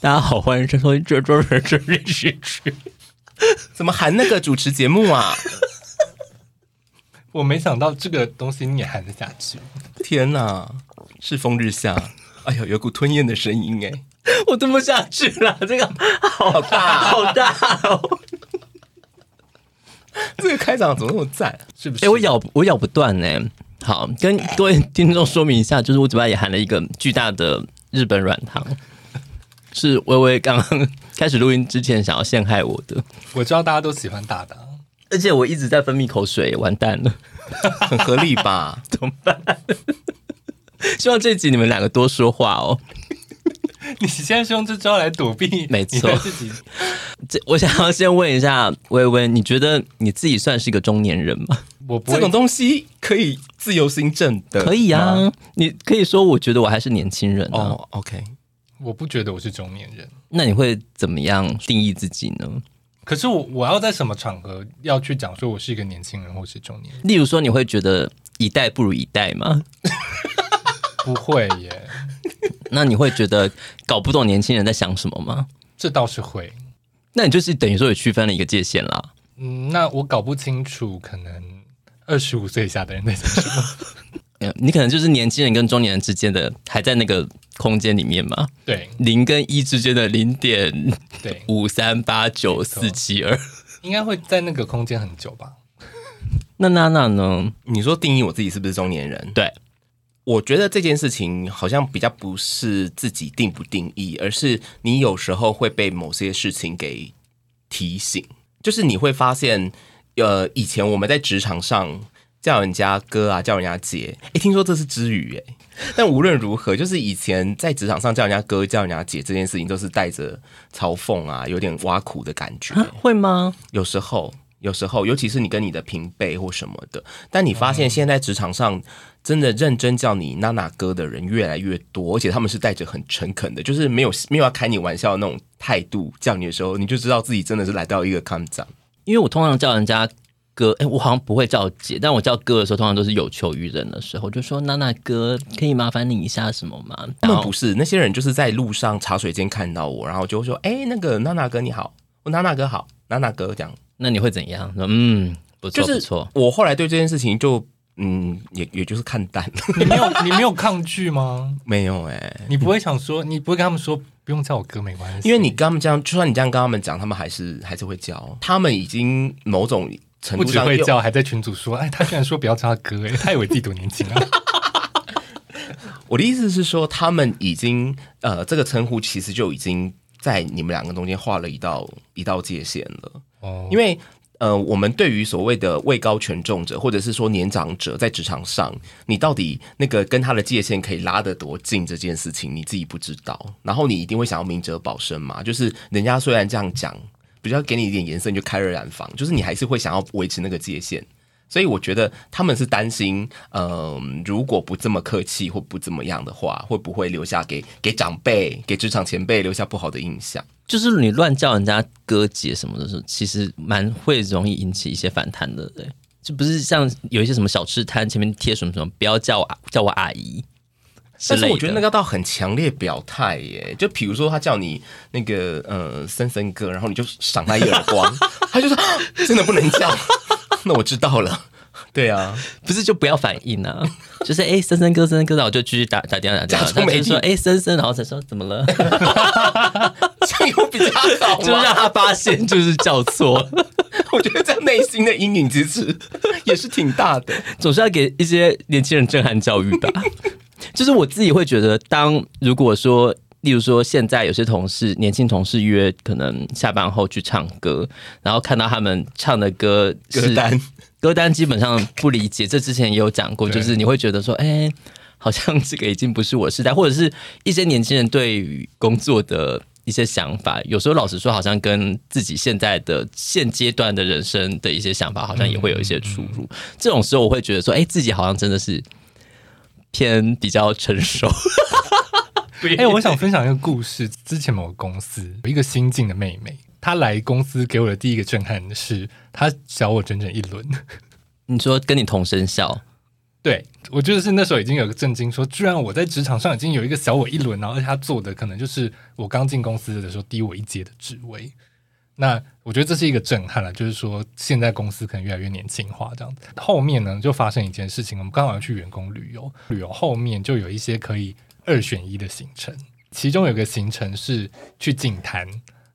大家好，欢迎收听这周人生练习曲。怎么含那个主持节目啊？我没想到这个东西你也含得下去。天哪，世风日下，哎呦，有股吞咽的声音哎，我吞不下去了，这个好大好大哦。这个开场怎么那么赞？是不是？哎，我咬我咬不断呢。好，跟各位听众说明一下，就是我嘴巴也含了一个巨大的日本软糖，是微微刚刚开始录音之前想要陷害我的。我知道大家都喜欢大的，而且我一直在分泌口水，完蛋了，很合理吧？怎么办？希望这集你们两个多说话哦。你现在是用这招来躲避？没错。这我想要先问一下微微，你觉得你自己算是一个中年人吗？我不这种东西可以自由心证的，可以啊。你可以说，我觉得我还是年轻人哦。Oh, OK，我不觉得我是中年人。那你会怎么样定义自己呢？可是我我要在什么场合要去讲说我是一个年轻人或是中年人？例如说，你会觉得一代不如一代吗？不会耶。那你会觉得搞不懂年轻人在想什么吗？这倒是会。那你就是等于说也区分了一个界限啦。嗯，那我搞不清楚，可能二十五岁以下的人在想什么。你可能就是年轻人跟中年人之间的，还在那个空间里面嘛？对，零跟一之间的零点对五三八九四七二，应该会在那个空间很久吧？那娜娜呢？你说定义我自己是不是中年人？对。我觉得这件事情好像比较不是自己定不定义，而是你有时候会被某些事情给提醒。就是你会发现，呃，以前我们在职场上叫人家哥啊，叫人家姐，诶，听说这是之语诶。但无论如何，就是以前在职场上叫人家哥、叫人家姐这件事情，都是带着嘲讽啊，有点挖苦的感觉。会吗？有时候，有时候，尤其是你跟你的平辈或什么的。但你发现现在职场上。真的认真叫你娜娜哥的人越来越多，而且他们是带着很诚恳的，就是没有没有要开你玩笑的那种态度叫你的时候，你就知道自己真的是来到一个康长。因为我通常叫人家哥，哎，我好像不会叫姐，但我叫哥的时候，通常都是有求于人的时候，就说娜娜哥，可以麻烦你一下什么吗？他们不是那些人，就是在路上茶水间看到我，然后就会说，哎，那个娜娜哥你好，我娜娜哥好，娜娜哥这样，那你会怎样？说嗯，不错，就是、不错。我后来对这件事情就。嗯，也也就是看淡了。你没有，你没有抗拒吗？没有哎、欸，你不会想说，你不会跟他们说，不用叫我哥没关系。因为你跟他们这样，就算你这样跟他们讲，他们还是还是会叫。他们已经某种程度上不只会叫，还在群主说，哎，他居然说不要叫他哥，哎，他以为自己多年轻啊。我的意思是说，他们已经呃，这个称呼其实就已经在你们两个中间画了一道一道界限了。哦，因为。呃，我们对于所谓的位高权重者，或者是说年长者，在职场上，你到底那个跟他的界限可以拉得多近这件事情，你自己不知道。然后你一定会想要明哲保身嘛，就是人家虽然这样讲，比较给你一点颜色，你就开了染房，就是你还是会想要维持那个界限。所以我觉得他们是担心，嗯、如果不这么客气或不怎么样的话，会不会留下给给长辈、给职场前辈留下不好的印象？就是你乱叫人家哥姐什么的时候，其实蛮会容易引起一些反弹的，对。就不是像有一些什么小吃摊前面贴什么什么，不要叫我叫我阿姨。但是我觉得那个倒很强烈表态耶，就比如说他叫你那个呃森森哥，然后你就赏他一耳光，他就说 真的不能叫，那我知道了。对啊，不是就不要反应啊，就是哎，森森哥，森森哥，然后就继续打打电话打电话，他没说哎，森森，然后才说怎么了，这样有比较好，就是让他发现就是叫错。我觉得这样内心的阴影其实也是挺大的，总是要给一些年轻人震撼教育吧。就是我自己会觉得，当如果说。例如说，现在有些同事，年轻同事约可能下班后去唱歌，然后看到他们唱的歌歌单，歌单基本上不理解。这之前也有讲过，就是你会觉得说，哎，好像这个已经不是我时代，或者是一些年轻人对于工作的一些想法，有时候老实说，好像跟自己现在的现阶段的人生的一些想法，好像也会有一些出入。这种时候，我会觉得说，哎，自己好像真的是偏比较成熟。哎、欸，我想分享一个故事。之前某个公司有一个新进的妹妹，她来公司给我的第一个震撼是，她小我整整一轮。你说跟你同生肖？对，我就是那时候已经有个震惊，说居然我在职场上已经有一个小我一轮，然后而且他做的可能就是我刚进公司的时候低我一阶的职位。那我觉得这是一个震撼了，就是说现在公司可能越来越年轻化这样子。后面呢，就发生一件事情，我们刚好要去员工旅游，旅游后面就有一些可以二选一的行程，其中有个行程是去景坛，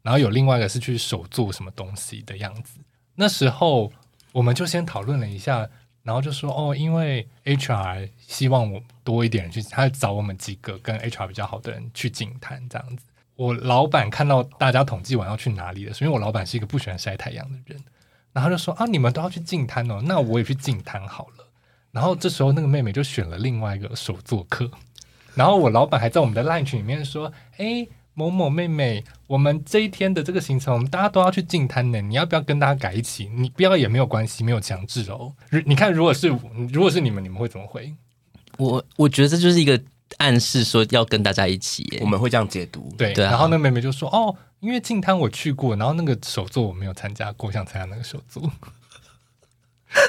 然后有另外一个是去手做什么东西的样子。那时候我们就先讨论了一下，然后就说哦，因为 HR 希望我多一点人去，他找我们几个跟 HR 比较好的人去净滩这样子。我老板看到大家统计完要去哪里的时候，因为我老板是一个不喜欢晒太阳的人，然后就说啊，你们都要去净滩哦，那我也去净滩好了。然后这时候那个妹妹就选了另外一个手作课，然后我老板还在我们的 line 群里面说，哎，某某妹妹，我们这一天的这个行程，我们大家都要去净滩呢，你要不要跟大家改一起？你不要也没有关系，没有强制哦。你看，如果是如果是你们，你们会怎么回？我我觉得这就是一个。暗示说要跟大家一起，我们会这样解读。对，对啊、然后那妹妹就说：“哦，因为净滩我去过，然后那个手作我没有参加过，想参加那个手作。”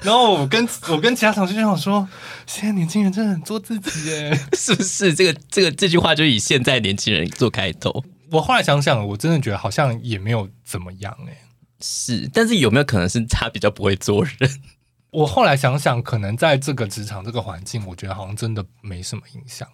然后我跟我跟其他同事就想说：“现在年轻人真的很做自己耶，是不是？”这个这个这句话就以现在年轻人做开头。我后来想想，我真的觉得好像也没有怎么样哎。是，但是有没有可能是他比较不会做人？我后来想想，可能在这个职场这个环境，我觉得好像真的没什么影响。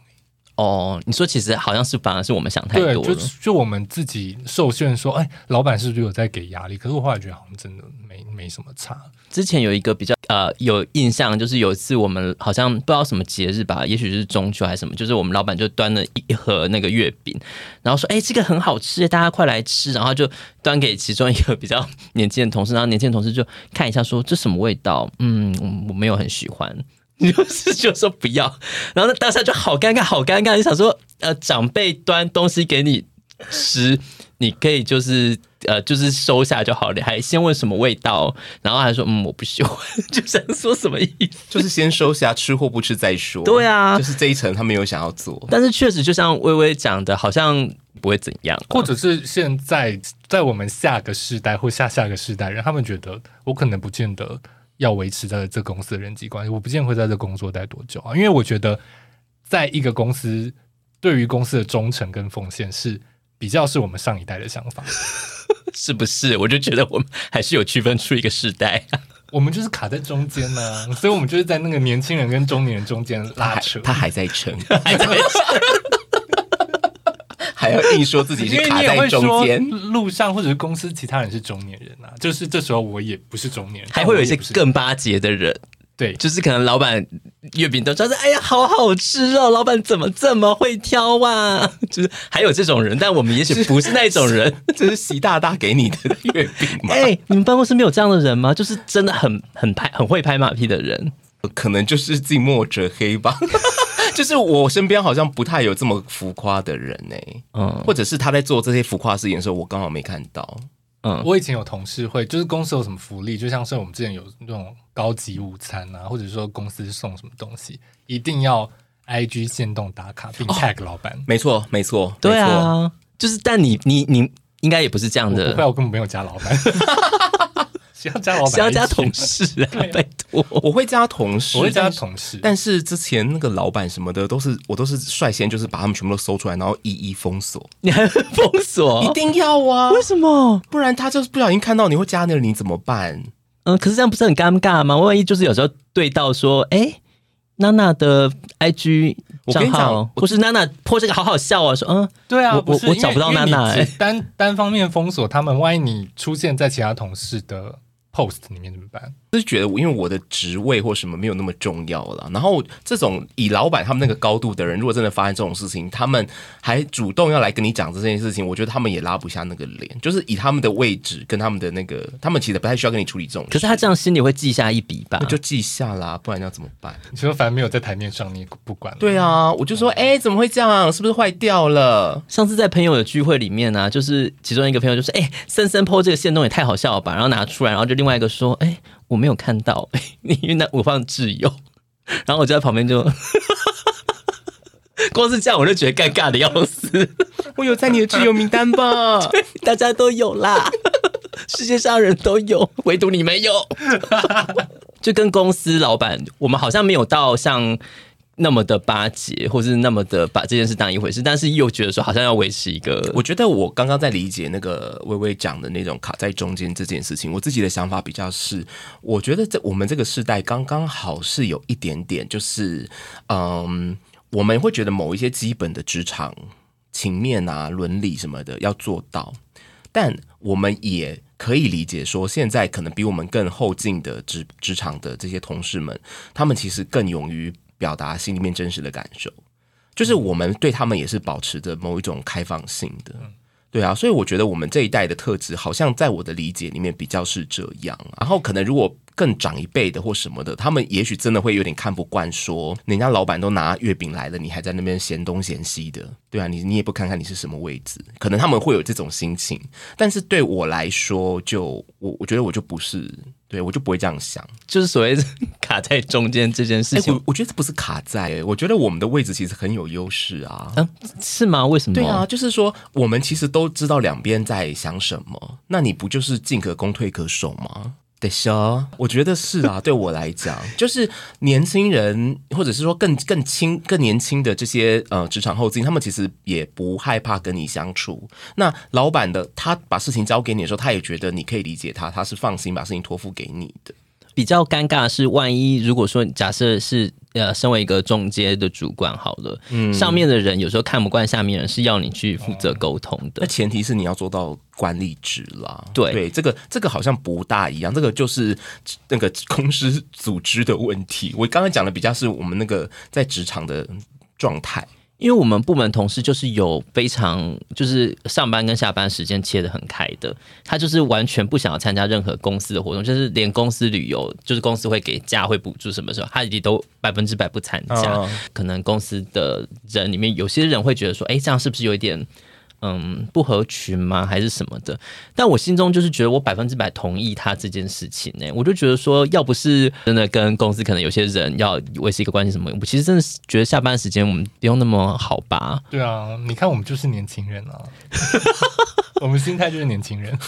哦，你说其实好像是反而是我们想太多了，就就我们自己受限说，哎，老板是不是有在给压力？可是我后来觉得好像真的没没什么差。之前有一个比较呃有印象，就是有一次我们好像不知道什么节日吧，也许是中秋还是什么，就是我们老板就端了一盒那个月饼，然后说，哎，这个很好吃，大家快来吃，然后就端给其中一个比较年轻的同事，然后年轻的同事就看一下说，这什么味道？嗯，我没有很喜欢。你就是 就说不要，然后那当下就好尴尬，好尴尬，你想说，呃，长辈端东西给你吃，你可以就是呃，就是收下就好了，还先问什么味道，然后还说嗯，我不喜欢，就想说什么意思？就是先收下，吃或不吃再说。对啊，就是这一层他没有想要做，但是确实就像薇薇讲的，好像不会怎样，或者是现在在我们下个世代或下下个世代人，他们觉得我可能不见得。要维持在这公司的人际关系，我不见得会在这工作待多久啊。因为我觉得，在一个公司，对于公司的忠诚跟奉献是比较是我们上一代的想法，是不是？我就觉得我们还是有区分出一个世代，我们就是卡在中间呢、啊，所以我们就是在那个年轻人跟中年人中间拉扯，他还在撑，还在撑。还要硬说自己是卡在中间，路上或者是公司其他人是中年人啊，就是这时候我也不是中年人，还会有一些更巴结的人，对，就是可能老板月饼都说是哎呀好好吃哦，老板怎么这么会挑啊？就是还有这种人，但我们也许不是那种人，这是习大大给你的月饼吗？哎、欸，你们办公室没有这样的人吗？就是真的很很拍很会拍马屁的人，可能就是近墨者黑吧。就是我身边好像不太有这么浮夸的人呢、欸，嗯，或者是他在做这些浮夸事情的时候，我刚好没看到。嗯，我以前有同事会，就是公司有什么福利，就像是我们之前有那种高级午餐啊，或者说公司送什么东西，一定要 IG 限动打卡并 tag 老板。没错，没错，对啊，就是，但你你你应该也不是这样的，不会，我根本没有加老板。只要加老板，只要加同事 啊！拜托，我会加同事，我会加同事。但是之前那个老板什么的，都是我都是率先就是把他们全部都搜出来，然后一一封锁。你还会封锁？一定要啊！为什么？不然他就是不小心看到你会加那个，你怎么办？嗯，可是这样不是很尴尬吗？万一就是有时候对到说，哎、欸，娜娜的 IG 账号，不是娜娜 po 这个好好笑啊，说嗯，对啊，我我，我找不到娜娜、欸，单单方面封锁他们，万一你出现在其他同事的。Post 里面怎么办？就是觉得我因为我的职位或什么没有那么重要了，然后这种以老板他们那个高度的人，如果真的发生这种事情，他们还主动要来跟你讲这件事情，我觉得他们也拉不下那个脸。就是以他们的位置跟他们的那个，他们其实不太需要跟你处理这种事。可是他这样心里会记下一笔吧？那就记下啦，不然要怎么办？你说反正没有在台面上，你也不管。对啊，我就说，哎、欸，怎么会这样？是不是坏掉了？上次在朋友的聚会里面呢、啊，就是其中一个朋友就说，哎、欸，森森 po 这个线动也太好笑了吧？然后拿出来，然后就另外一个说，哎、欸。我没有看到，因为那我放挚友，然后我就在旁边就，光是这样我就觉得尴尬的要死。我有在你的挚友名单吧？大家都有啦，世界上人都有，唯独你没有。就跟公司老板，我们好像没有到像。那么的巴结，或是那么的把这件事当一回事，但是又觉得说好像要维持一个。我觉得我刚刚在理解那个微微讲的那种卡在中间这件事情，我自己的想法比较是，我觉得这我们这个时代刚刚好是有一点点，就是嗯，我们会觉得某一些基本的职场情面啊、伦理什么的要做到，但我们也可以理解说，现在可能比我们更后进的职职场的这些同事们，他们其实更勇于。表达心里面真实的感受，就是我们对他们也是保持着某一种开放性的，对啊，所以我觉得我们这一代的特质，好像在我的理解里面比较是这样。然后可能如果更长一辈的或什么的，他们也许真的会有点看不惯，说人家老板都拿月饼来了，你还在那边嫌东嫌西的，对啊，你你也不看看你是什么位置，可能他们会有这种心情。但是对我来说，就我我觉得我就不是。对，我就不会这样想，就是所谓 卡在中间这件事情。欸、我我觉得这不是卡在、欸，我觉得我们的位置其实很有优势啊。嗯，是吗？为什么？对啊，就是说我们其实都知道两边在想什么，那你不就是进可攻退可守吗？对说，我觉得是啊。对我来讲，就是年轻人，或者是说更更轻、更年轻的这些呃职场后进，他们其实也不害怕跟你相处。那老板的他把事情交给你的时候，他也觉得你可以理解他，他是放心把事情托付给你的。比较尴尬的是，万一如果说假设是呃，身为一个中阶的主管好了，嗯，上面的人有时候看不惯下面人，是要你去负责沟通的。那前提是你要做到管理职啦。对对，这个这个好像不大一样，这个就是那个公司组织的问题。我刚才讲的比较是我们那个在职场的状态。因为我们部门同事就是有非常就是上班跟下班时间切得很开的，他就是完全不想要参加任何公司的活动，就是连公司旅游，就是公司会给假会补助什么时候，他也都百分之百不参加。Oh. 可能公司的人里面有些人会觉得说，哎，这样是不是有一点？嗯，不合群吗？还是什么的？但我心中就是觉得我百分之百同意他这件事情呢、欸。我就觉得说，要不是真的跟公司可能有些人要维持一个关系什么，我其实真的是觉得下班时间我们不用那么好吧？对啊，你看我们就是年轻人啊，我们心态就是年轻人。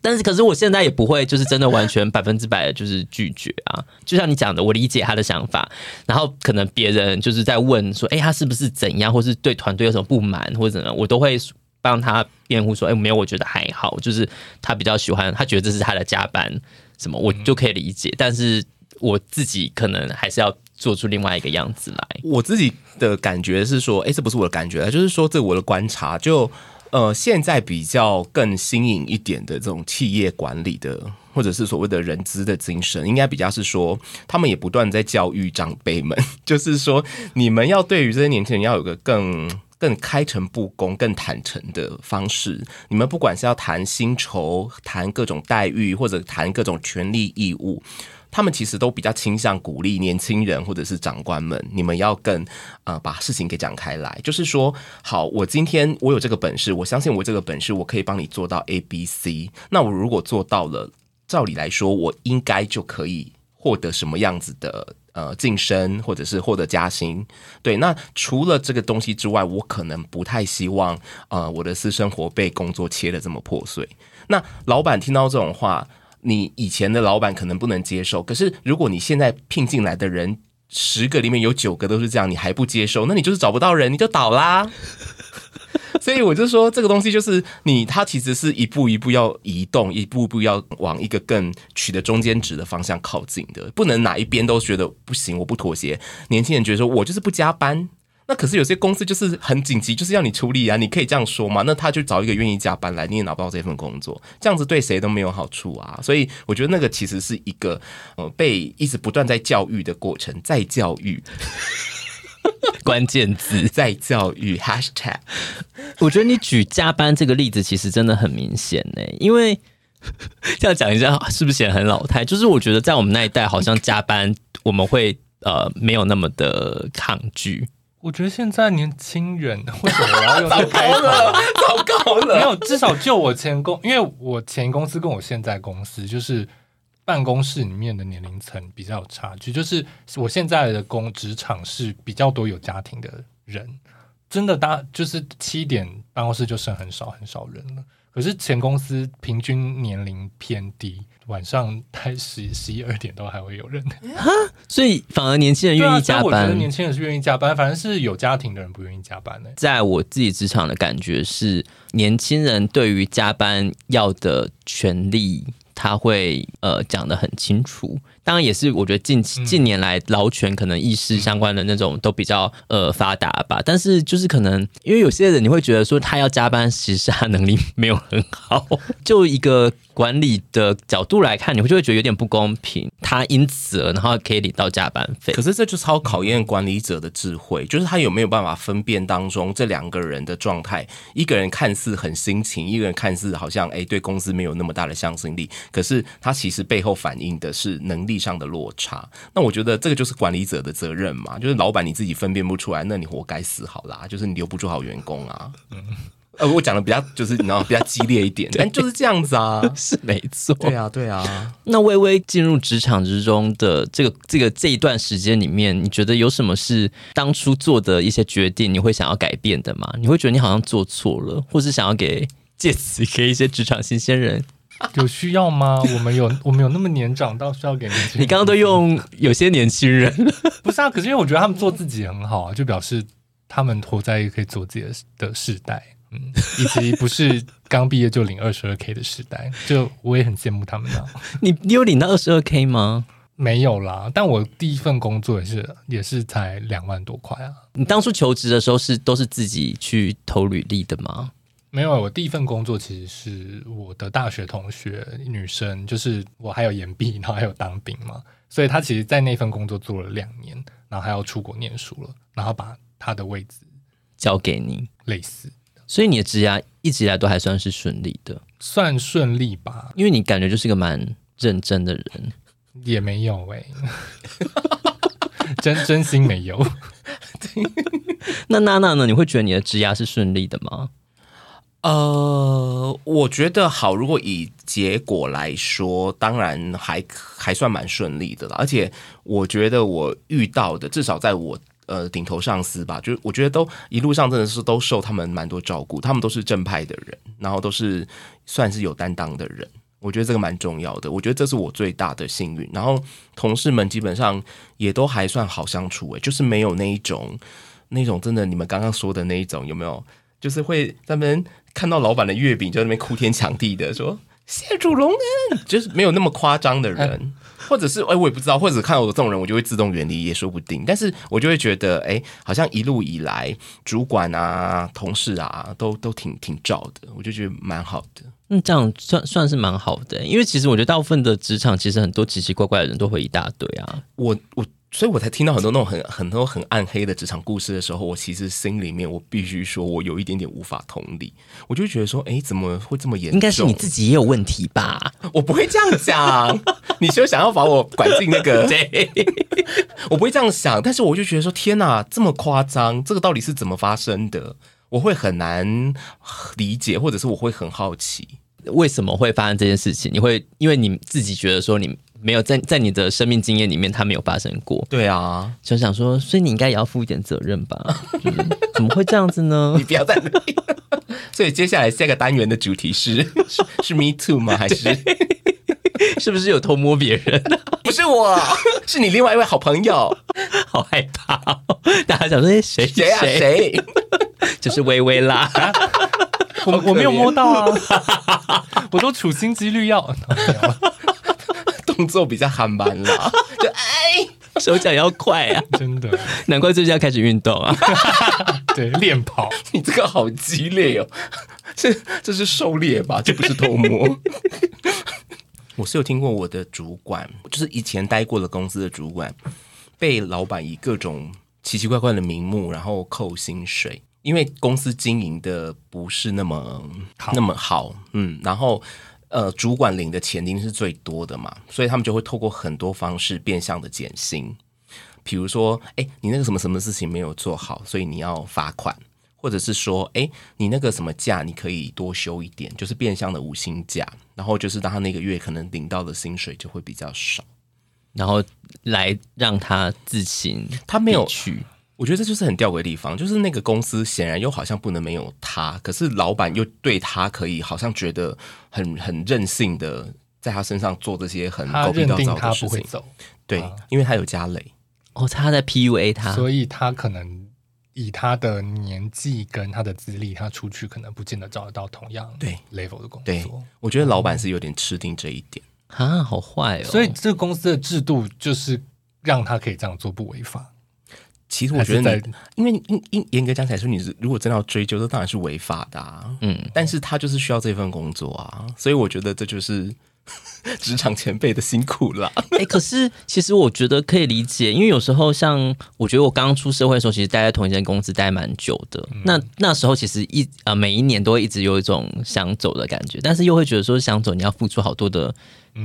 但是可是我现在也不会就是真的完全百分之百的就是拒绝啊。就像你讲的，我理解他的想法，然后可能别人就是在问说，哎，他是不是怎样，或是对团队有什么不满或者怎样，我都会。帮他辩护说：“哎，没有，我觉得还好，就是他比较喜欢，他觉得这是他的加班，什么我就可以理解。但是我自己可能还是要做出另外一个样子来。我自己的感觉是说，哎，这不是我的感觉，就是说这我的观察，就呃，现在比较更新颖一点的这种企业管理的，或者是所谓的人资的精神，应该比较是说，他们也不断在教育长辈们，就是说，你们要对于这些年轻人要有个更。”更开诚布公、更坦诚的方式，你们不管是要谈薪酬、谈各种待遇，或者谈各种权利义务，他们其实都比较倾向鼓励年轻人或者是长官们，你们要更呃把事情给讲开来。就是说，好，我今天我有这个本事，我相信我这个本事，我可以帮你做到 A、B、C。那我如果做到了，照理来说，我应该就可以获得什么样子的？呃，晋升或者是获得加薪，对。那除了这个东西之外，我可能不太希望，呃，我的私生活被工作切得这么破碎。那老板听到这种话，你以前的老板可能不能接受。可是如果你现在聘进来的人，十个里面有九个都是这样，你还不接受，那你就是找不到人，你就倒啦。所以我就说，这个东西就是你，它其实是一步一步要移动，一步一步要往一个更取得中间值的方向靠近的，不能哪一边都觉得不行，我不妥协。年轻人觉得说我就是不加班，那可是有些公司就是很紧急，就是要你处理啊，你可以这样说嘛？那他就找一个愿意加班来，你也拿不到这份工作，这样子对谁都没有好处啊。所以我觉得那个其实是一个呃被一直不断在教育的过程，在教育。关键字在教育 hashtag，我觉得你举加班这个例子其实真的很明显呢，因为这样讲一下是不是显得很老态？就是我觉得在我们那一代，好像加班我们会呃没有那么的抗拒。我觉得现在年轻人为什么我要用 这个开头？糟糕了，没有，至少就我前公，因为我前公司跟我现在公司就是。办公室里面的年龄层比较有差距，就是我现在的工职场是比较多有家庭的人，真的大就是七点办公室就剩很少很少人了。可是前公司平均年龄偏低，晚上开十十一二点都还会有人。哈，所以反而年轻人愿意加班。啊、我觉得年轻人是愿意加班，反正是有家庭的人不愿意加班的。在我自己职场的感觉是，年轻人对于加班要的权利，他会呃讲得很清楚。当然也是，我觉得近近年来劳权可能意识相关的那种都比较呃发达吧。但是就是可能因为有些人你会觉得说他要加班，其实他能力没有很好，就一个。管理的角度来看，你会就会觉得有点不公平。他因此然后可以领到加班费，可是这就超考验管理者的智慧，就是他有没有办法分辨当中这两个人的状态。一个人看似很辛勤，一个人看似好像哎对公司没有那么大的向心力，可是他其实背后反映的是能力上的落差。那我觉得这个就是管理者的责任嘛，就是老板你自己分辨不出来，那你活该死好啦，就是你留不住好员工啊。嗯。呃，我讲的比较就是你知道比较激烈一点，但就是这样子啊，是没错。对啊，对啊。那微微进入职场之中的这个这个这一段时间里面，你觉得有什么是当初做的一些决定，你会想要改变的吗？你会觉得你好像做错了，或是想要给借此给一些职场新鲜人 有需要吗？我们有我们有那么年长到需要给年轻人？你刚刚都用有些年轻人，不是啊？可是因为我觉得他们做自己很好啊，就表示他们活在一个可以做自己的的世代。嗯，以及不是刚毕业就领二十二 k 的时代，就我也很羡慕他们啊。你你有领到二十二 k 吗？没有啦，但我第一份工作也是也是才两万多块啊。你当初求职的时候是都是自己去投履历的吗？没有，我第一份工作其实是我的大学同学女生，就是我还有延毕，然后还有当兵嘛，所以她其实在那份工作做了两年，然后还要出国念书了，然后把她的位置交给你，类似。所以你的职涯一直以来都还算是顺利的，算顺利吧？因为你感觉就是个蛮认真的人，也没有哎、欸，真真心没有。那娜娜呢？你会觉得你的职涯是顺利的吗？呃，我觉得好。如果以结果来说，当然还还算蛮顺利的啦。而且我觉得我遇到的，至少在我。呃，顶头上司吧，就我觉得都一路上真的是都受他们蛮多照顾，他们都是正派的人，然后都是算是有担当的人，我觉得这个蛮重要的，我觉得这是我最大的幸运。然后同事们基本上也都还算好相处，诶，就是没有那一种那种真的你们刚刚说的那一种有没有？就是会在那边看到老板的月饼就在那边哭天抢地的说谢主隆恩，就是没有那么夸张的人。或者是哎，我也不知道，或者看到我这种人，我就会自动远离，也说不定。但是我就会觉得，哎，好像一路以来，主管啊、同事啊，都都挺挺照的，我就觉得蛮好的。嗯，这样算算是蛮好的，因为其实我觉得大部分的职场，其实很多奇奇怪怪的人都会一大堆啊。我我。所以我才听到很多那种很很多很暗黑的职场故事的时候，我其实心里面我必须说，我有一点点无法同理。我就觉得说，哎，怎么会这么严重？应该是你自己也有问题吧？我不会这样讲。你就想要把我管进那个？对，我不会这样想。但是我就觉得说，天哪，这么夸张，这个到底是怎么发生的？我会很难理解，或者是我会很好奇，为什么会发生这件事情？你会因为你自己觉得说你。没有在在你的生命经验里面，它没有发生过。对啊，就想说，所以你应该也要负一点责任吧？嗯、怎么会这样子呢？你不要在那里。所以接下来下个单元的主题是是，是 Me Too 吗？还是是不是有偷摸别人？不是我，是你另外一位好朋友。好害怕、哦，大家想说谁谁啊谁？就是微微啦。我我没有摸到啊，我都处心积虑要。动作比较憨慢了，就哎，手脚要快啊，真的，难怪最近要开始运动啊，对，练跑。你这个好激烈哦，这这是狩猎吧？这不是偷摸。我是有听过我的主管，就是以前待过的公司的主管，被老板以各种奇奇怪怪的名目，然后扣薪水，因为公司经营的不是那么那么好，嗯，然后。呃，主管领的钱一定是最多的嘛，所以他们就会透过很多方式变相的减薪，比如说，哎，你那个什么什么事情没有做好，所以你要罚款，或者是说，哎，你那个什么假你可以多休一点，就是变相的无薪假，然后就是当他那个月可能领到的薪水就会比较少，然后来让他自行他没有去。我觉得这就是很吊诡的地方，就是那个公司显然又好像不能没有他，可是老板又对他可以好像觉得很很任性的在他身上做这些很狗屁倒灶的事情。对，啊、因为他有家累。哦，他在 PUA 他，所以他可能以他的年纪跟他的资历，他出去可能不见得找得到同样对 level 的工作。对，我觉得老板是有点吃定这一点啊，好坏哦。所以这个公司的制度就是让他可以这样做不违法。其实我觉得，因为因因严格讲起来说，你是如果真的要追究，这当然是违法的啊。嗯，但是他就是需要这份工作啊，所以我觉得这就是。职场前辈的辛苦啦。哎、欸，可是其实我觉得可以理解，因为有时候像我觉得我刚刚出社会的时候，其实待在同一间公司待蛮久的。嗯、那那时候其实一啊、呃、每一年都会一直有一种想走的感觉，但是又会觉得说想走你要付出好多的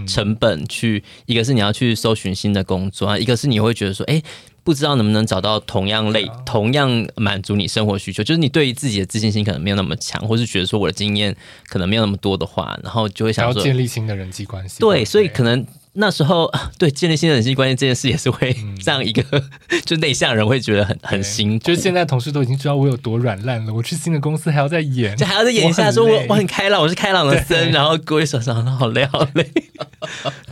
成本去，嗯、一个是你要去搜寻新的工作啊，一个是你会觉得说哎。欸不知道能不能找到同样类、啊、同样满足你生活需求，就是你对于自己的自信心可能没有那么强，或是觉得说我的经验可能没有那么多的话，然后就会想说要建立新的人际关系。对，所以可能。那时候，对建立新的人际关系这件事也是会 让一个、嗯、就内向人会觉得很很辛苦。就是现在同事都已经知道我有多软烂了，我去新的公司还要再演，就还要再演一下，说我我很开朗，我是开朗的森，然后各位手上好累好累。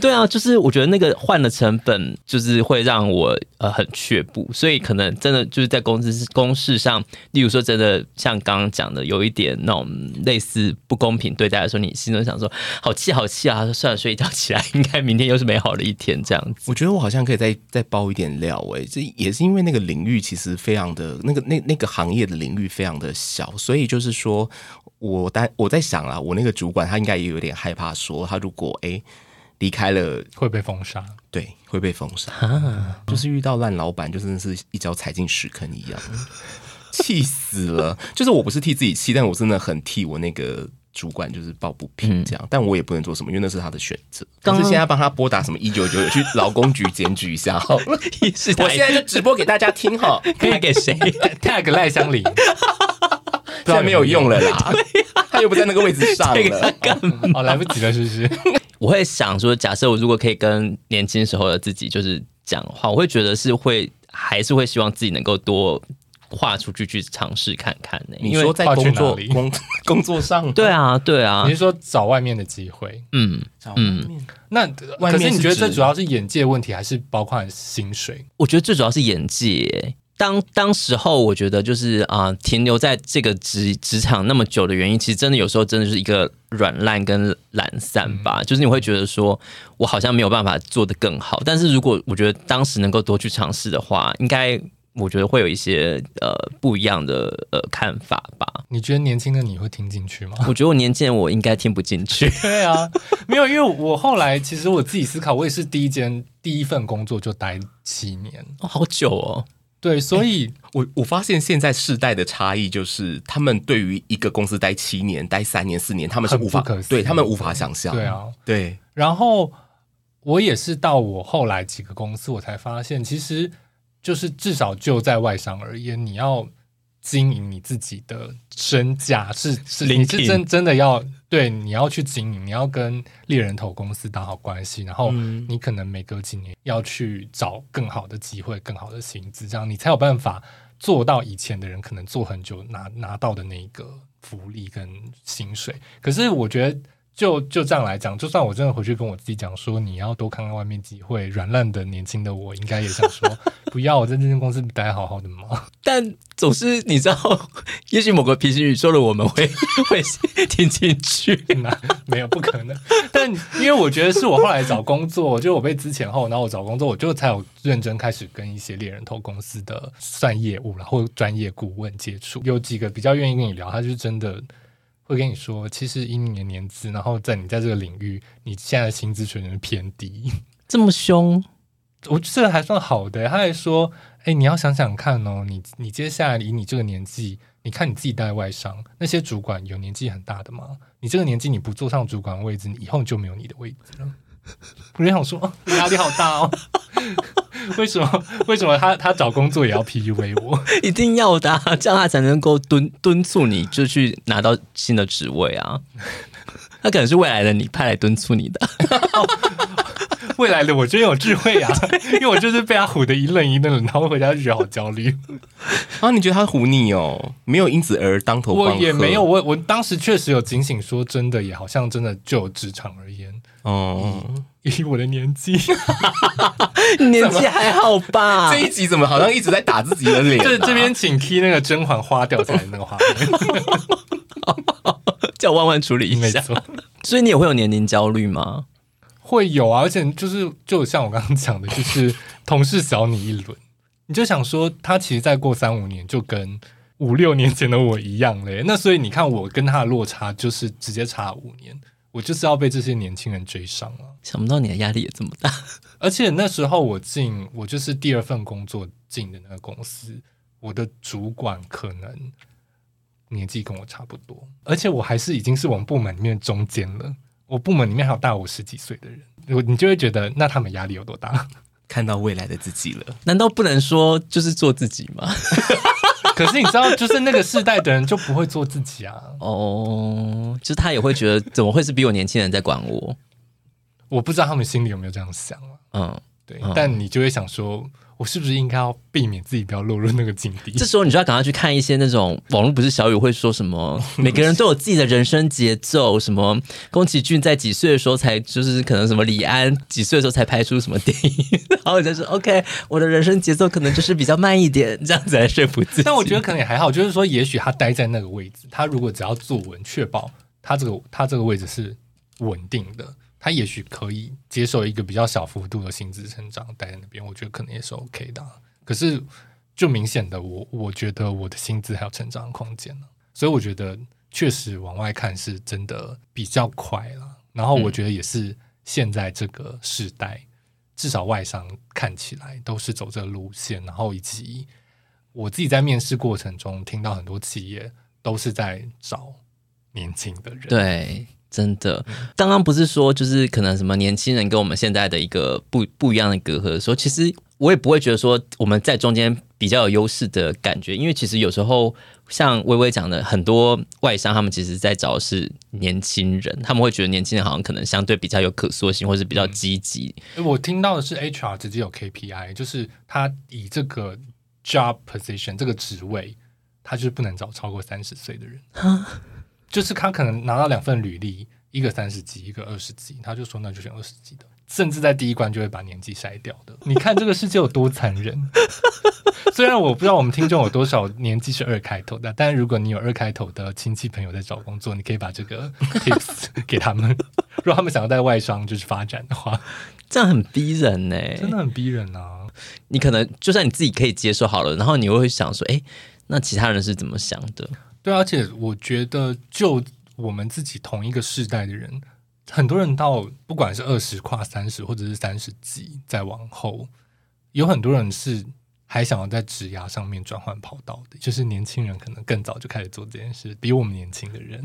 对啊，就是我觉得那个换的成本就是会让我呃很却步，所以可能真的就是在公司公事上，例如说真的像刚刚讲的，有一点那种类似不公平对待的时候，你心中想说好气好气啊，算了，睡一觉起来，应该明天又。是美好的一天，这样子。我觉得我好像可以再再包一点料哎，这也是因为那个领域其实非常的那个那那个行业的领域非常的小，所以就是说我但我在想啊，我那个主管他应该也有点害怕，说他如果哎离开了会被封杀，对，会被封杀，啊、就是遇到烂老板，就真的是一脚踩进屎坑一样，气死了。就是我不是替自己气，但我真的很替我那个。主管就是抱不平这样，嗯、但我也不能做什么，因为那是他的选择。但是现在帮他拨打什么一九九九去劳工局检举一下 好了。我现在就直播给大家听哈，可以给谁？tag 赖香林，现在没有用了啦，他又不在那个位置上了，哦来不及了，是不是？我会想说，假设我如果可以跟年轻时候的自己就是讲话，我会觉得是会还是会希望自己能够多。跨出去去尝试看看呢？你说在工作工 工作上，对啊对啊，你是说找外面的机会？嗯，找外面。嗯、那可是你觉得这主要是眼界问题，还是包括薪水？我觉得最主要是眼界。当当时候，我觉得就是啊、呃，停留在这个职职场那么久的原因，其实真的有时候真的是一个软烂跟懒散吧。嗯、就是你会觉得说，我好像没有办法做得更好。但是如果我觉得当时能够多去尝试的话，应该。我觉得会有一些呃不一样的呃看法吧。你觉得年轻的你会听进去吗？我觉得我年轻人我应该听不进去。对啊，没有，因为我后来其实我自己思考，我也是第一间第一份工作就待七年，哦，好久哦。对，所以我我发现现在世代的差异就是，他们对于一个公司待七年、待三年、四年，他们是无法可对他们无法想象。对啊，对。然后我也是到我后来几个公司，我才发现其实。就是至少就在外商而言，你要经营你自己的身价是是，你是真真的要对，你要去经营，你要跟猎人头公司打好关系，然后你可能每隔几年要去找更好的机会、更好的薪资，这样你才有办法做到以前的人可能做很久拿拿到的那个福利跟薪水。可是我觉得。就就这样来讲，就算我真的回去跟我自己讲说，你要多看看外面机会，软烂的年轻的我应该也想说，不要我在这间公司待好好的吗？但总是你知道，也许某个平行宇宙的我们会 会听进去吗，没有不可能。但因为我觉得是我后来找工作，就我被资前后，然后我找工作，我就才有认真开始跟一些猎人头公司的算业务然后专业顾问接触，有几个比较愿意跟你聊，他就是真的。会跟你说，其实以你的年资，然后在你在这个领域，你现在的薪资水平偏低，这么凶，我这个还算好的。他还说，哎，你要想想看哦，你你接下来以你这个年纪，你看你自己带外商，那些主管有年纪很大的吗？你这个年纪你不坐上主管位置，你以后就没有你的位置了。我就想说，压力好大哦。为什么？为什么他他找工作也要 PUA 我？一定要的、啊，这样他才能够敦敦促你，就去拿到新的职位啊。他可能是未来的你派来敦促你的。未来的我真有智慧啊！因为我就是被他唬得一愣一愣的，然后回家就觉得好焦虑。啊，你觉得他唬你哦？没有因此而当头棒喝？我也没有，我我当时确实有警醒，说真的，也好像真的就职场而言，哦，以我的年纪，年纪还好吧？这一集怎么好像一直在打自己的脸、啊？这这边请 key 那个甄嬛花掉下来那个画面，叫万万处理一下。所以你也会有年龄焦虑吗？会有啊，而且就是就像我刚刚讲的，就是同事小你一轮，你就想说他其实再过三五年就跟五六年前的我一样嘞。那所以你看我跟他的落差就是直接差五年，我就是要被这些年轻人追上了。想不到你的压力也这么大，而且那时候我进我就是第二份工作进的那个公司，我的主管可能年纪跟我差不多，而且我还是已经是我们部门里面中间了。我部门里面还有大我十几岁的人，我你就会觉得那他们压力有多大？看到未来的自己了，难道不能说就是做自己吗？可是你知道，就是那个世代的人就不会做自己啊。哦，就是他也会觉得怎么会是比我年轻人在管我？我不知道他们心里有没有这样想啊。嗯，对，嗯，但你就会想说。我是不是应该要避免自己不要落入那个境地？这时候你就要赶快去看一些那种网络，不是小雨会说什么，每个人都有自己的人生节奏，什么宫崎骏在几岁的时候才就是可能什么李安几岁的时候才拍出什么电影，然后就说 OK，我的人生节奏可能就是比较慢一点，这样子来说服自己。但我觉得可能也还好，就是说，也许他待在那个位置，他如果只要坐稳，确保他这个他这个位置是稳定的。他也许可以接受一个比较小幅度的薪资成长，待在那边，我觉得可能也是 OK 的。可是，就明显的我，我觉得我的薪资还有成长空间呢。所以，我觉得确实往外看是真的比较快了。然后，我觉得也是现在这个时代，至少外商看起来都是走这路线。然后，以及我自己在面试过程中听到很多企业都是在找年轻的人。对。真的，刚刚不是说就是可能什么年轻人跟我们现在的一个不不一样的隔阂的时候，其实我也不会觉得说我们在中间比较有优势的感觉，因为其实有时候像微微讲的，很多外商他们其实在找的是年轻人，他们会觉得年轻人好像可能相对比较有可塑性，或是比较积极。我听到的是 HR 直接有 KPI，就是他以这个 job position 这个职位，他就是不能找超过三十岁的人。就是他可能拿到两份履历，一个三十几，一个二十几，他就说那就选二十几的，甚至在第一关就会把年纪筛掉的。你看这个世界有多残忍。虽然我不知道我们听众有多少年纪是二开头的，但如果你有二开头的亲戚朋友在找工作，你可以把这个 tips 给他们。如果他们想要在外商就是发展的话，这样很逼人呢，真的很逼人啊！你可能就算你自己可以接受好了，然后你又会想说，哎，那其他人是怎么想的？对，而且我觉得，就我们自己同一个世代的人，很多人到不管是二十跨三十，或者是三十几再往后，有很多人是还想要在职涯上面转换跑道的。就是年轻人可能更早就开始做这件事，比我们年轻的人。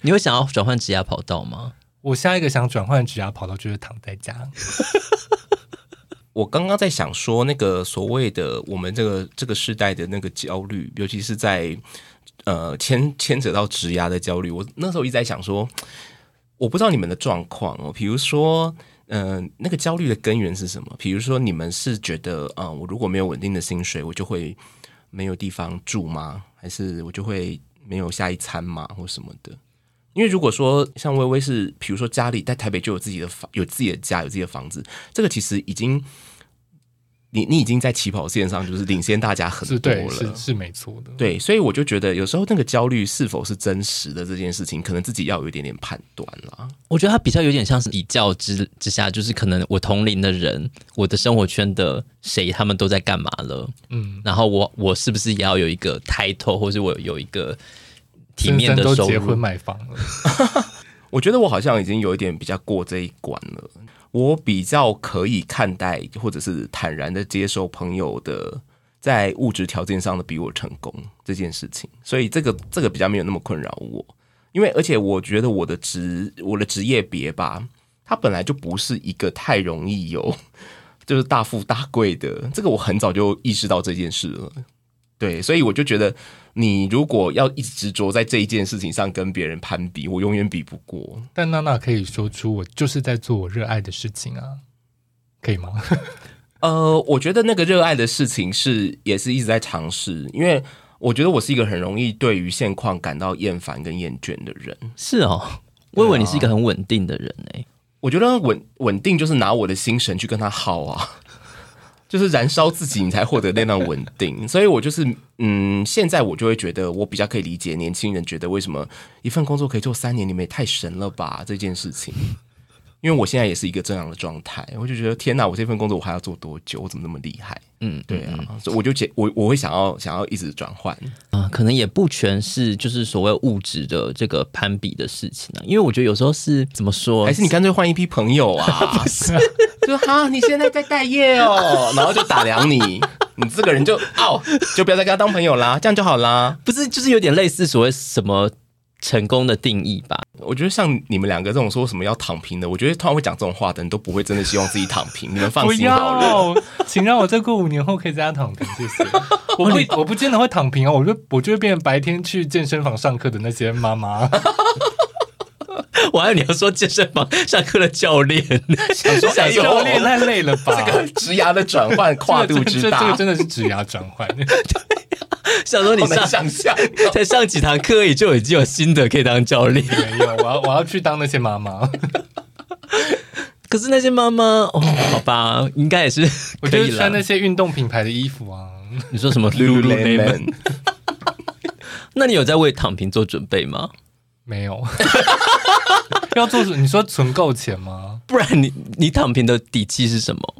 你会想要转换职涯跑道吗？我下一个想转换职涯跑道就是躺在家。我刚刚在想说，那个所谓的我们这个这个时代的那个焦虑，尤其是在呃牵牵扯到职涯的焦虑，我那时候一直在想说，我不知道你们的状况哦，比如说，嗯、那个焦虑的根源是什么？比如说，你们是觉得，啊、我如果没有稳定的薪水，我就会没有地方住吗？还是我就会没有下一餐吗？或什么的？因为如果说像薇薇是，比如说家里在台北就有自己的房，有自己的家，有自己的房子，这个其实已经，你你已经在起跑线上，就是领先大家很多了，是，是，是没错的。对，所以我就觉得有时候那个焦虑是否是真实的这件事情，可能自己要有一点点判断了。我觉得它比较有点像是比较之之下，就是可能我同龄的人，我的生活圈的谁他们都在干嘛了，嗯，然后我我是不是也要有一个 title，或是我有一个。体面的收入，结婚买房了，我觉得我好像已经有一点比较过这一关了。我比较可以看待，或者是坦然的接受朋友的在物质条件上的比我成功这件事情，所以这个这个比较没有那么困扰我。因为而且我觉得我的职我的职业别吧，它本来就不是一个太容易有就是大富大贵的。这个我很早就意识到这件事了。对，所以我就觉得，你如果要一直执着在这一件事情上跟别人攀比，我永远比不过。但娜娜可以说出我就是在做我热爱的事情啊，可以吗？呃，我觉得那个热爱的事情是也是一直在尝试，因为我觉得我是一个很容易对于现况感到厌烦跟厌倦的人。是哦，我以为你是一个很稳定的人呢。我觉得稳稳定就是拿我的心神去跟他耗啊，就是燃烧自己，你才获得那段稳定。所以我就是，嗯，现在我就会觉得，我比较可以理解年轻人觉得为什么一份工作可以做三年，你们也太神了吧这件事情。因为我现在也是一个这样的状态，我就觉得天哪，我这份工作我还要做多久？我怎么那么厉害？嗯，对啊，嗯、所以我就解我我会想要想要一直转换啊，可能也不全是就是所谓物质的这个攀比的事情啊，因为我觉得有时候是怎么说，还是你干脆换一批朋友啊？不是，就好，你现在在待业哦，然后就打量你，你这个人就哦，就不要再跟他当朋友啦，这样就好啦。不是，就是有点类似所谓什么。成功的定义吧，我觉得像你们两个这种说什么要躺平的，我觉得突然会讲这种话的人都不会真的希望自己躺平。你们放心好了，请让我再过五年后可以在家躺平，谢谢。我不，我不见得会躺平哦，我就我就会变成白天去健身房上课的那些妈妈。我还以为你要说健身房上课的教练，想说教练太累了吧？这个职涯的转换 跨度之大，这个真的是职涯转换。想说你上想象 才上几堂课，也就已经有心得可以当教练。没有，我要我要去当那些妈妈。可是那些妈妈哦，好吧，应该也是 我觉得穿那些运动品牌的衣服啊。你说什么 Lululemon？那你有在为躺平做准备吗？没有。要做你说存够钱吗？不然你你躺平的底气是什么？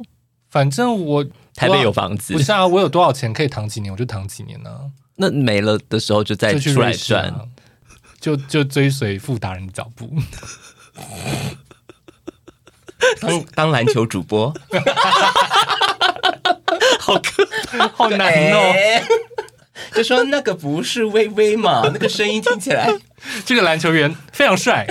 反正我。台北有房子，不是啊？我有多少钱可以躺几年，我就躺几年呢、啊？那没了的时候就再出来赚、啊，就就追随傅达人的脚步，当当篮球主播，好可好难哦！就说那个不是微微嘛？那个声音听起来，这个篮球员非常帅，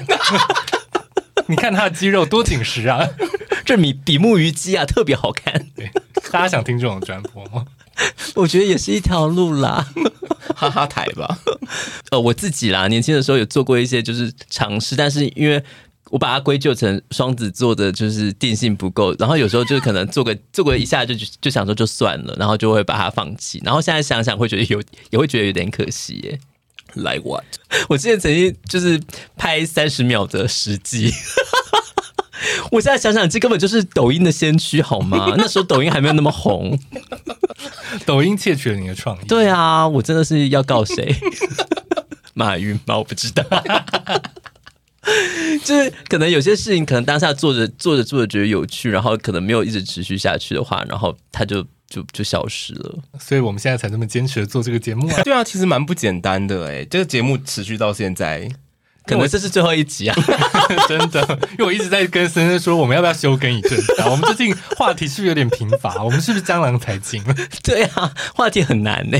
你看他的肌肉多紧实啊！这比比目鱼肌啊，特别好看。对大家想听这种专播吗？我觉得也是一条路啦，哈哈台吧。呃，我自己啦，年轻的时候有做过一些就是尝试，但是因为我把它归咎成双子座的，就是定性不够，然后有时候就可能做个做个一下就就想说就算了，然后就会把它放弃。然后现在想想会觉得有也会觉得有点可惜耶。Like what？我之前曾经就是拍三十秒的实际。我现在想想，这根本就是抖音的先驱，好吗？那时候抖音还没有那么红，抖音窃取了你的创意。对啊，我真的是要告谁？马云吗？我不知道。就是可能有些事情，可能当下做着做着做着觉得有趣，然后可能没有一直持续下去的话，然后他就就就消失了。所以我们现在才这么坚持的做这个节目啊。对啊，其实蛮不简单的哎，这个节目持续到现在。可能这是最后一集啊，真的，因为我一直在跟森森说，我们要不要休更一阵啊？我们最近话题是不是有点贫乏？我们是不是江郎才尽？对啊，话题很难呢。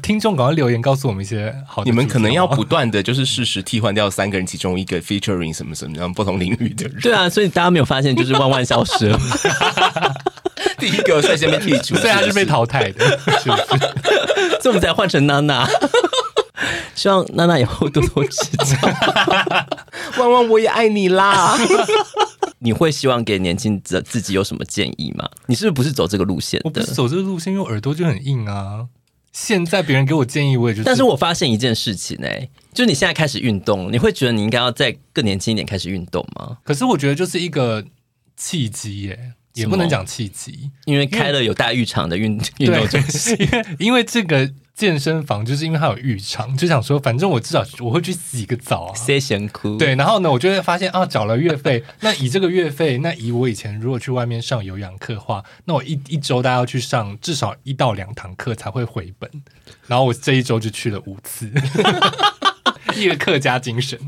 听众赶快留言告诉我们一些好，你们可能要不断的就是适时替换掉三个人其中一个 featuring 什么什么样不同领域的人。对啊，所以大家没有发现就是万万消失了，第一个率先被剔除，所以他是被淘汰的，是不是？所以我们才换成娜娜。希望娜娜以后多多指教。万万我也爱你啦！你会希望给年轻的自己有什么建议吗？你是不是不是走这个路线的？我不是走这个路线，因为我耳朵就很硬啊。现在别人给我建议，我也就……但是我发现一件事情呢，就是你现在开始运动，你会觉得你应该要再更年轻一点开始运动吗？可是我觉得就是一个契机耶，也不能讲契机，因为开了有大浴场的运运动中心，因为因为这个。健身房就是因为它有浴场，就想说，反正我至少我会去洗个澡啊。洗身躯。对，然后呢，我就会发现啊，缴了月费，那以这个月费，那以我以前如果去外面上有氧课的话，那我一一周大概要去上至少一到两堂课才会回本。然后我这一周就去了五次，一个客家精神，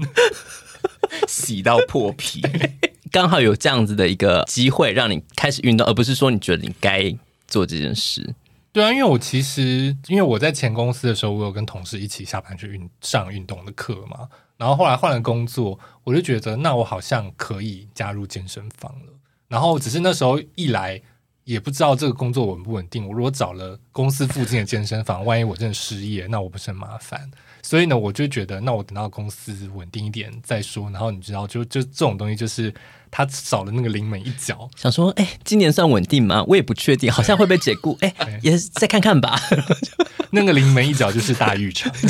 洗到破皮，刚好有这样子的一个机会让你开始运动，而不是说你觉得你该做这件事。对啊，因为我其实因为我在前公司的时候，我有跟同事一起下班去运上运动的课嘛。然后后来换了工作，我就觉得那我好像可以加入健身房了。然后只是那时候一来也不知道这个工作稳不稳定。我如果找了公司附近的健身房，万一我真的失业，那我不是很麻烦？所以呢，我就觉得，那我等到公司稳定一点再说。然后你知道，就就这种东西，就是他少了那个临门一脚。想说，哎、欸，今年算稳定吗？我也不确定，好像会被解雇。哎、欸，也再看看吧。那个临门一脚就是大浴场。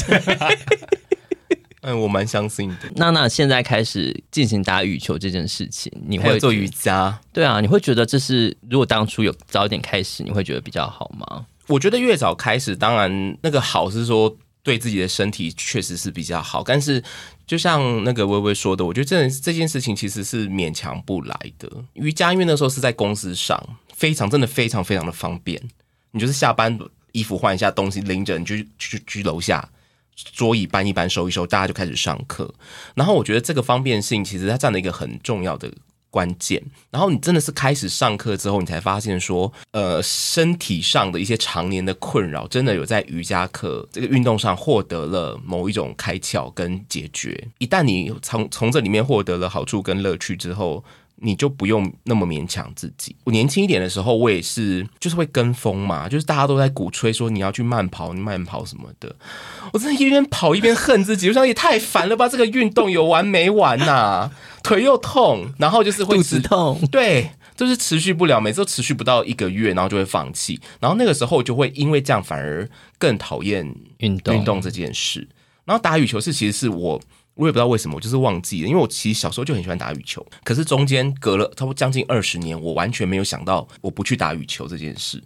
嗯，我蛮相信的。娜娜现在开始进行打羽球这件事情，你会做瑜伽？对啊，你会觉得这是如果当初有早一点开始，你会觉得比较好吗？我觉得越早开始，当然那个好是说对自己的身体确实是比较好。但是就像那个薇薇说的，我觉得这这件事情其实是勉强不来的。瑜伽因为那时候是在公司上，非常真的非常非常的方便。你就是下班衣服换一下，东西拎着，你就去去楼下。桌椅搬一搬，收一收，大家就开始上课。然后我觉得这个方便性其实它占了一个很重要的关键。然后你真的是开始上课之后，你才发现说，呃，身体上的一些常年的困扰，真的有在瑜伽课这个运动上获得了某一种开窍跟解决。一旦你从从这里面获得了好处跟乐趣之后，你就不用那么勉强自己。我年轻一点的时候，我也是就是会跟风嘛，就是大家都在鼓吹说你要去慢跑，你慢跑什么的。我真的一边跑一边恨自己，我想也太烦了吧！这个运动有完没完呐、啊？腿又痛，然后就是会肚子痛，对，就是持续不了，每次都持续不到一个月，然后就会放弃。然后那个时候就会因为这样反而更讨厌运动运动这件事。然后打羽球是其实是我。我也不知道为什么，我就是忘记了，因为我其实小时候就很喜欢打羽球，可是中间隔了差不多将近二十年，我完全没有想到我不去打羽球这件事。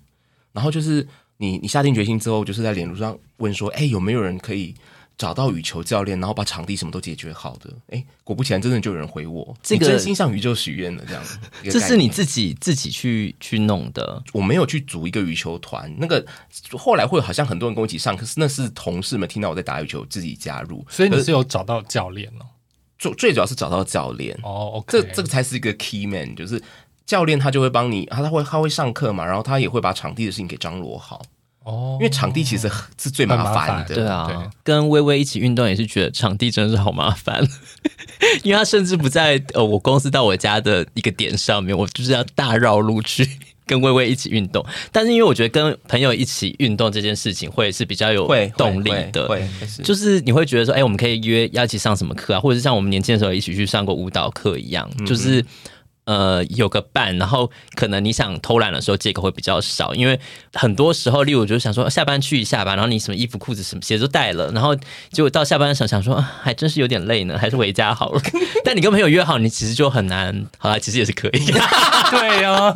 然后就是你，你下定决心之后，就是在脸书上问说，哎，有没有人可以找到羽球教练，然后把场地什么都解决好的？哎，果不其然，真的就有人回我，这个真心向宇宙许愿了，这样。这是你自己自己去去弄的，我没有去组一个羽球团。那个后来会好像很多人跟我一起上，可是那是同事们听到我在打羽球，自己加入。所以你是有找到教练哦？最最主要是找到教练哦，okay、这这个才是一个 key man，就是教练他就会帮你，他他会他会上课嘛，然后他也会把场地的事情给张罗好。哦，因为场地其实是最麻烦的，对啊。对跟微微一起运动也是觉得场地真的是好麻烦，因为他甚至不在呃我公司到我家的一个点上面，我就是要大绕路去 跟微微一起运动。但是因为我觉得跟朋友一起运动这件事情会是比较有动力的，会就是你会觉得说，哎、欸，我们可以约要一起上什么课啊，或者是像我们年轻的时候一起去上过舞蹈课一样，就是。呃，有个伴，然后可能你想偷懒的时候，借口会比较少，因为很多时候，例如就是想说下班去一下吧，然后你什么衣服、裤子、什么鞋都带了，然后结果到下班想想说，还真是有点累呢，还是回家好了。但你跟朋友约好，你其实就很难。好啦，其实也是可以。对呀、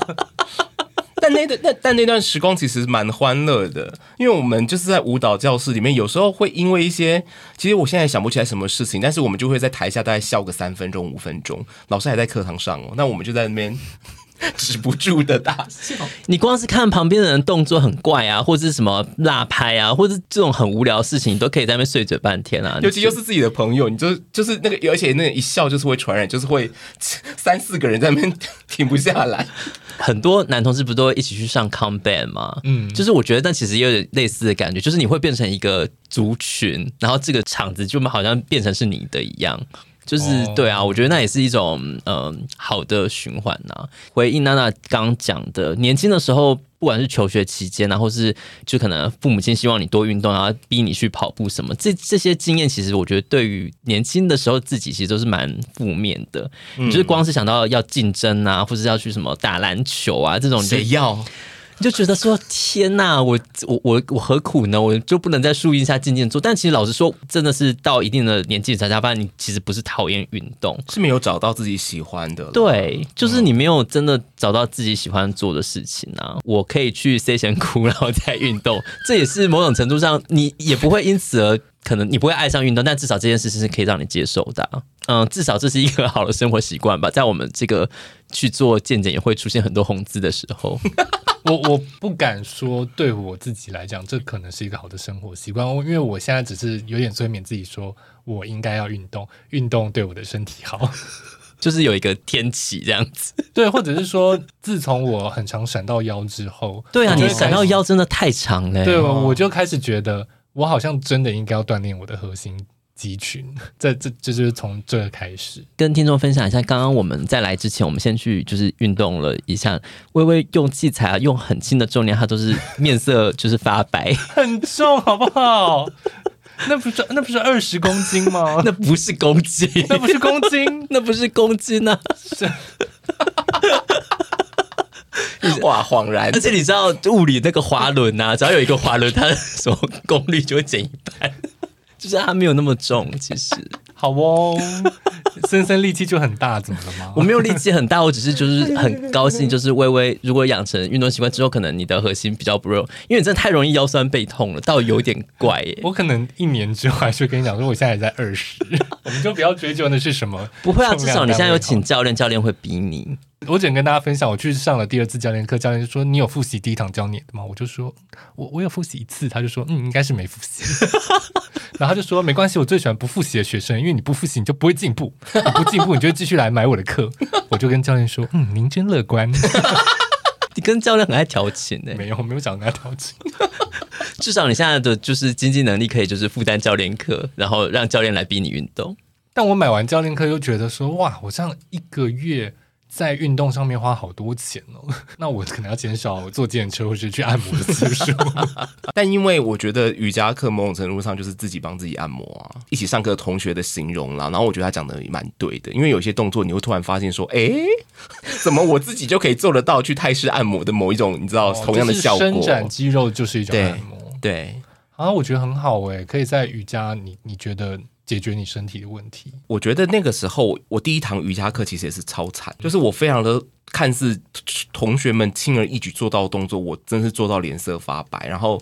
但那段那但那段时光其实蛮欢乐的，因为我们就是在舞蹈教室里面，有时候会因为一些，其实我现在想不起来什么事情，但是我们就会在台下大概笑个三分钟五分钟，老师还在课堂上哦，那我们就在那边。止不住的大笑，你光是看旁边的人动作很怪啊，或者是什么辣拍啊，或者这种很无聊的事情，你都可以在那边碎嘴半天啊。尤其又是自己的朋友，你就就是那个，而且那一笑就是会传染，就是会三四个人在那边停不下来。很多男同志不都会一起去上 combat 吗？嗯，就是我觉得，但其实也有点类似的感觉，就是你会变成一个族群，然后这个场子就好像变成是你的一样。就是对啊，我觉得那也是一种嗯、呃、好的循环呐、啊。回应娜娜刚讲的，年轻的时候，不管是求学期间啊，或是就可能父母亲希望你多运动，然后逼你去跑步什么，这这些经验，其实我觉得对于年轻的时候自己，其实都是蛮负面的。嗯、就是光是想到要竞争啊，或者要去什么打篮球啊这种，谁要？你就觉得说天呐，我我我我何苦呢？我就不能在树荫下静静坐？但其实老实说，真的是到一定的年纪才发现，你其实不是讨厌运动，是没有找到自己喜欢的。对，就是你没有真的找到自己喜欢做的事情啊。嗯、我可以去塞钱哭，然后再运动，这也是某种程度上，你也不会因此而可能你不会爱上运动，但至少这件事情是可以让你接受的、啊。嗯，至少这是一个好的生活习惯吧。在我们这个去做健检也会出现很多红字的时候。我我不敢说，对我自己来讲，这可能是一个好的生活习惯。因为我现在只是有点催眠自己，说我应该要运动，运动对我的身体好，就是有一个天启这样子。对，或者是说，自从我很常闪到腰之后，对啊，你闪到腰真的太长了。对，我就开始觉得，我好像真的应该要锻炼我的核心。肌群。这这这就是从这个开始，跟听众分享一下。刚刚我们在来之前，我们先去就是运动了一下。微微用器材啊，用很轻的重量，他都是面色就是发白，很重，好不好？那不是那不是二十公斤吗？那不是公斤，那不是公斤，那不是公斤呢、啊？是。哇，恍然！而且你知道物理那个滑轮呐，只要有一个滑轮，它什么功率就会减一半，就是它没有那么重。其实好哦，森森力气就很大，怎么了吗？我没有力气很大，我只是就是很高兴，就是微微如果养成运动习惯之后，可能你的核心比较不弱，因为你真的太容易腰酸背痛了，倒有点怪耶。我可能一年之后还是跟你讲说，我现在也在二十，我们就不要追究那是什么。不会啊，至少你现在有请教练，教练会逼你。我只能跟大家分享，我去上了第二次教练课，教练就说：“你有复习第一堂教你的吗？”我就说：“我我有复习一次。”他就说：“嗯，应该是没复习。” 然后他就说：“没关系，我最喜欢不复习的学生，因为你不复习你就不会进步，你不进步你就会继续来买我的课。”我就跟教练说：“嗯，您真乐观。”你跟教练很爱调情呢？没有，没有讲跟他调情。至少你现在的就是经济能力可以就是负担教练课，然后让教练来逼你运动。但我买完教练课又觉得说：“哇，我这样一个月。”在运动上面花好多钱哦，那我可能要减少坐电车或是去按摩的次数。但因为我觉得瑜伽课某种程度上就是自己帮自己按摩啊，一起上课同学的形容啦，然后我觉得他讲的也蛮对的，因为有些动作你会突然发现说，哎，怎么我自己就可以做得到去泰式按摩的某一种，你知道同样的效果，伸展肌肉就是一种按摩，对，对啊，我觉得很好哎，可以在瑜伽，你你觉得？解决你身体的问题。我觉得那个时候，我第一堂瑜伽课其实也是超惨，就是我非常的看似同学们轻而易举做到的动作，我真是做到脸色发白。然后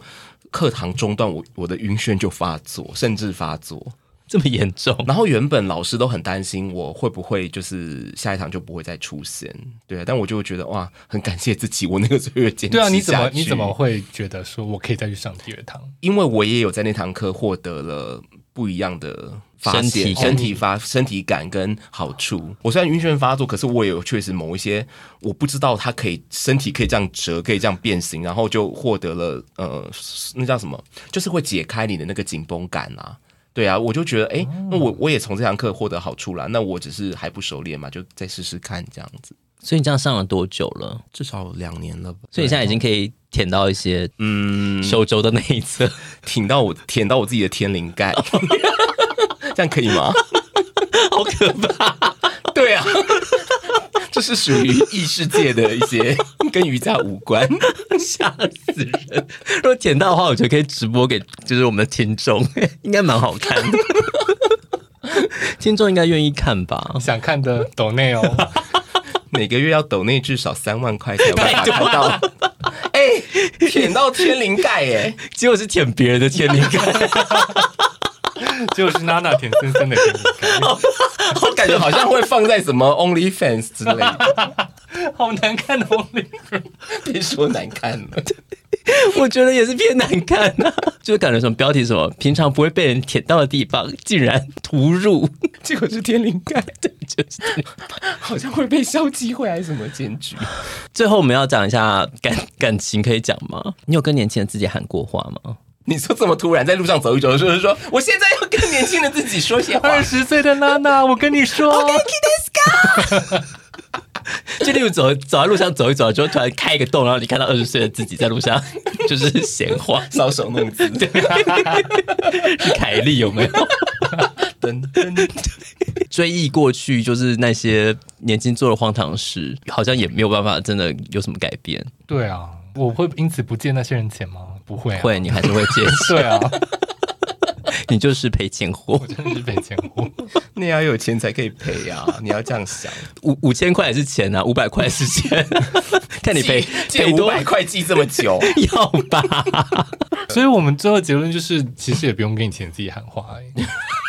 课堂中断，我我的晕眩就发作，甚至发作这么严重。然后原本老师都很担心我会不会就是下一堂就不会再出现，对啊。但我就会觉得哇，很感谢自己，我那个时候有坚持。对啊，你怎么你怎么会觉得说我可以再去上第二堂？因为我也有在那堂课获得了。不一样的发现，身体发身体感跟好处。我虽然晕眩发作，可是我也有确实某一些我不知道它可以身体可以这样折，可以这样变形，然后就获得了呃，那叫什么？就是会解开你的那个紧绷感啊。对啊，我就觉得哎，那我我也从这堂课获得好处了。那我只是还不熟练嘛，就再试试看这样子。所以你这样上了多久了？至少两年了吧。所以你现在已经可以舔到一些嗯手肘的那一侧，舔到我舔到我自己的天灵盖，这样可以吗？好可怕！对啊，这是属于异世界的一些 跟瑜伽无关，吓死人！如果舔到的话，我觉得可以直播给就是我们的听众，应该蛮好看的。听众应该愿意看吧？想看的抖内哦。每个月要抖内至少三万块才有办法看到，舔到天灵盖耶，结果是舔别人的天灵盖，结果是娜娜甜森森的天灵盖，我感觉好像会放在什么 OnlyFans 之类的，好难看的 OnlyFans，别说难看了。我觉得也是偏难看呐、啊，就是感觉什么标题什么平常不会被人舔到的地方，竟然突入，结果是天灵盖，对，就是好像会被消机会还是什么检举。最后我们要讲一下感感情，可以讲吗？你有跟年轻人自己喊过话吗？你说这么突然在路上走一走的时候，说我现在要跟年轻的自己说些话。二十岁的娜娜，我跟你说。就例如走走在路上走一走，就突然开一个洞，然后你看到二十岁的自己在路上 就是闲话，搔首弄姿，对，是凯莉有没有？噔噔，追忆过去，就是那些年轻做的荒唐事，好像也没有办法真的有什么改变。对啊，我会因此不借那些人钱吗？不会、啊，会，你还是会借钱。对啊。你就是赔钱货，我真的是赔钱货。你要有钱才可以赔啊！你要这样想，五五千块也是钱啊，五百块是钱。看你赔借五百块记这么久，要吧？所以我们最后结论就是，其实也不用跟你钱自己喊话，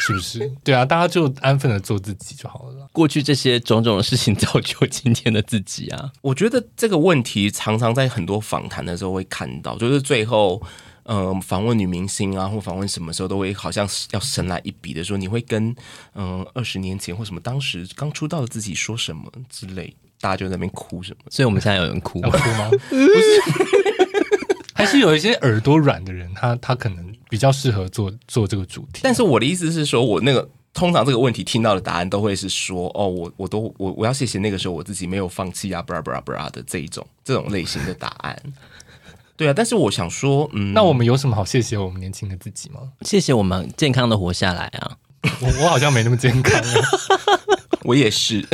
是不是？对啊，大家就安分的做自己就好了。过去这些种种的事情造就今天的自己啊！我觉得这个问题常常在很多访谈的时候会看到，就是最后。嗯、呃，访问女明星啊，或访问什么时候都会好像要神来一笔的说，你会跟嗯二十年前或什么当时刚出道的自己说什么之类，大家就在那边哭什么。所以我们现在有人哭吗？哭吗？不是，还是有一些耳朵软的人，他他可能比较适合做做这个主题。但是我的意思是说，我那个通常这个问题听到的答案都会是说，哦，我我都我我要谢谢那个时候我自己没有放弃啊，布拉布拉布拉的这一种这种类型的答案。对啊，但是我想说，嗯，那我们有什么好谢谢我们年轻的自己吗？谢谢我们健康的活下来啊！我我好像没那么健康啊，我也是。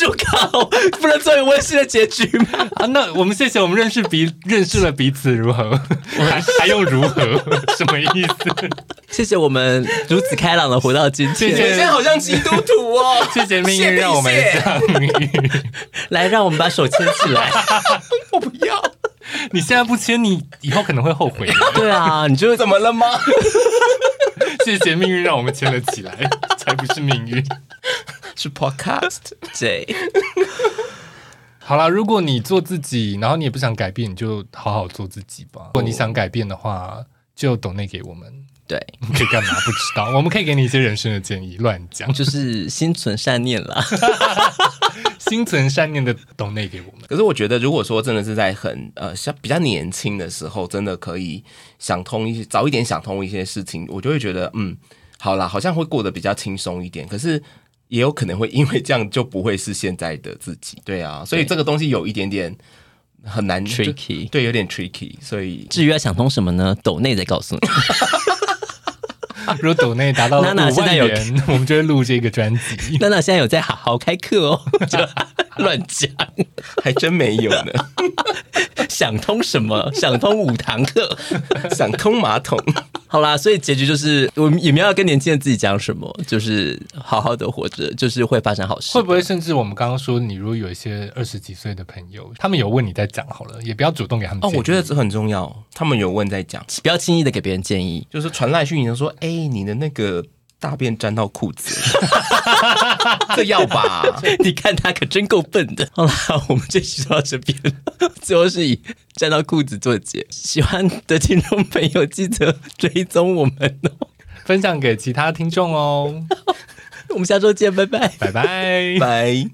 住口！不能做有温馨的结局吗？啊，那我们谢谢我们认识彼认识了彼此如何？还还用如何？什么意思？谢谢我们如此开朗的活到今天。谢谢，现在好像基督徒哦。谢谢命运让我们相遇。来，让我们把手牵起来。我不要。你现在不签，你以后可能会后悔。对啊，你就怎么了吗？谢谢命运让我们牵了起来，才不是命运，是 Podcast。J，好啦，如果你做自己，然后你也不想改变，你就好好做自己吧。如果你想改变的话，就抖内给我们。对，你可以干嘛？不知道，我们可以给你一些人生的建议。乱讲，就是心存善念啦。心存善念的抖内给我们。可是我觉得，如果说真的是在很呃像比较年轻的时候，真的可以想通一些，早一点想通一些事情，我就会觉得嗯，好啦，好像会过得比较轻松一点。可是也有可能会因为这样就不会是现在的自己。对啊，所以这个东西有一点点很难 tricky，对，有点 tricky。所以至于要想通什么呢？抖内再告诉你。如果抖内达到五万元，现在有 我们就会录这个专辑。娜娜现在有在好好开课哦，就 乱讲，还真没有呢。想通什么？想通五堂课，想通马桶。好啦，所以结局就是，我们也没有要跟年轻人自己讲什么，就是好好的活着，就是会发生好事。会不会甚至我们刚刚说，你如果有一些二十几岁的朋友，他们有问你在讲好了，也不要主动给他们。哦，我觉得这很重要。他们有问在讲，不要轻易的给别人建议，就是传来讯息说，哎、欸，你的那个。大便沾到裤子，这要吧？你看他可真够笨的。好了，我们这期就到这边，最后是以沾到裤子做结。喜欢的听众朋友记得追踪我们哦，分享给其他听众哦。我们下周见，拜拜，拜拜，拜。